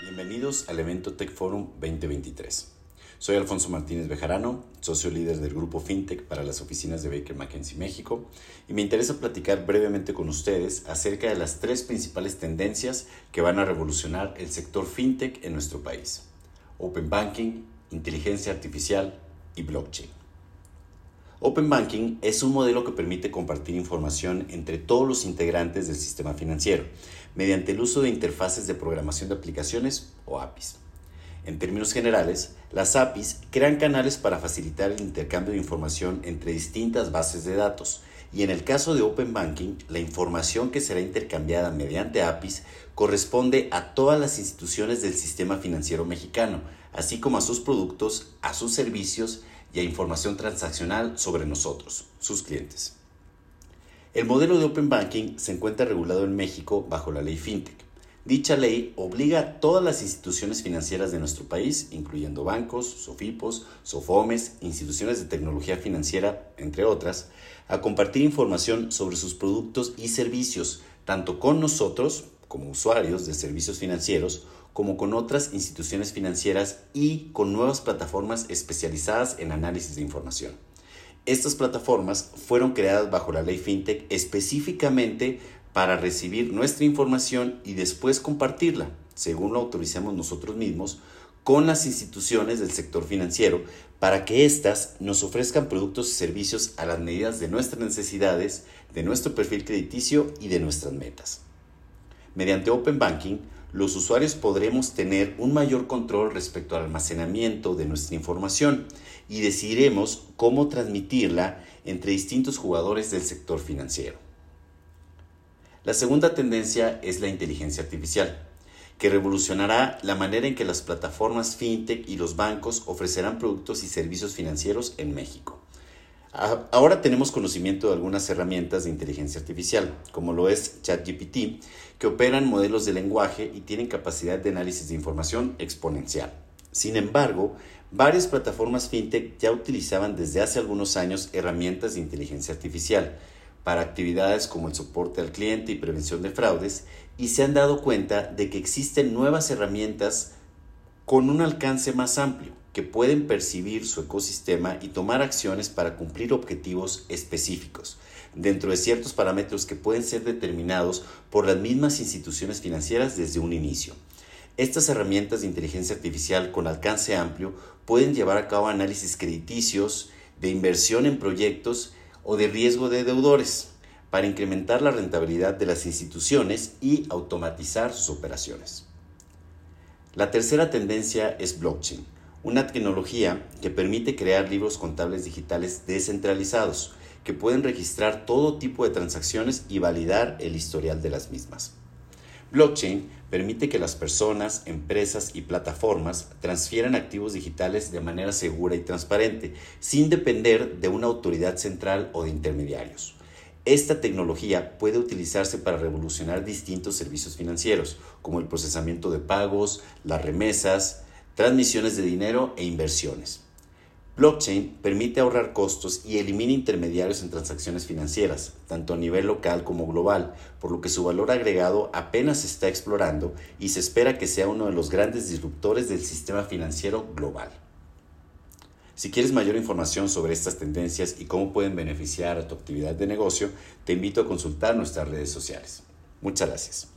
Bienvenidos al evento Tech Forum 2023. Soy Alfonso Martínez Bejarano, socio líder del grupo FinTech para las oficinas de Baker McKenzie México, y me interesa platicar brevemente con ustedes acerca de las tres principales tendencias que van a revolucionar el sector FinTech en nuestro país. Open Banking, inteligencia artificial y blockchain. Open Banking es un modelo que permite compartir información entre todos los integrantes del sistema financiero mediante el uso de interfaces de programación de aplicaciones o APIs. En términos generales, las APIs crean canales para facilitar el intercambio de información entre distintas bases de datos y en el caso de Open Banking, la información que será intercambiada mediante APIs corresponde a todas las instituciones del sistema financiero mexicano, así como a sus productos, a sus servicios y a información transaccional sobre nosotros, sus clientes. El modelo de Open Banking se encuentra regulado en México bajo la ley FinTech. Dicha ley obliga a todas las instituciones financieras de nuestro país, incluyendo bancos, SOFIPOS, SOFOMES, instituciones de tecnología financiera, entre otras, a compartir información sobre sus productos y servicios, tanto con nosotros, como usuarios de servicios financieros, como con otras instituciones financieras y con nuevas plataformas especializadas en análisis de información. Estas plataformas fueron creadas bajo la ley FinTech específicamente para recibir nuestra información y después compartirla, según lo autoricemos nosotros mismos, con las instituciones del sector financiero para que éstas nos ofrezcan productos y servicios a las medidas de nuestras necesidades, de nuestro perfil crediticio y de nuestras metas. Mediante Open Banking, los usuarios podremos tener un mayor control respecto al almacenamiento de nuestra información y decidiremos cómo transmitirla entre distintos jugadores del sector financiero. La segunda tendencia es la inteligencia artificial, que revolucionará la manera en que las plataformas fintech y los bancos ofrecerán productos y servicios financieros en México. Ahora tenemos conocimiento de algunas herramientas de inteligencia artificial, como lo es ChatGPT, que operan modelos de lenguaje y tienen capacidad de análisis de información exponencial. Sin embargo, varias plataformas fintech ya utilizaban desde hace algunos años herramientas de inteligencia artificial para actividades como el soporte al cliente y prevención de fraudes y se han dado cuenta de que existen nuevas herramientas con un alcance más amplio que pueden percibir su ecosistema y tomar acciones para cumplir objetivos específicos, dentro de ciertos parámetros que pueden ser determinados por las mismas instituciones financieras desde un inicio. Estas herramientas de inteligencia artificial con alcance amplio pueden llevar a cabo análisis crediticios, de inversión en proyectos o de riesgo de deudores para incrementar la rentabilidad de las instituciones y automatizar sus operaciones. La tercera tendencia es blockchain una tecnología que permite crear libros contables digitales descentralizados que pueden registrar todo tipo de transacciones y validar el historial de las mismas. Blockchain permite que las personas, empresas y plataformas transfieran activos digitales de manera segura y transparente, sin depender de una autoridad central o de intermediarios. Esta tecnología puede utilizarse para revolucionar distintos servicios financieros, como el procesamiento de pagos, las remesas, transmisiones de dinero e inversiones. Blockchain permite ahorrar costos y elimina intermediarios en transacciones financieras, tanto a nivel local como global, por lo que su valor agregado apenas se está explorando y se espera que sea uno de los grandes disruptores del sistema financiero global. Si quieres mayor información sobre estas tendencias y cómo pueden beneficiar a tu actividad de negocio, te invito a consultar nuestras redes sociales. Muchas gracias.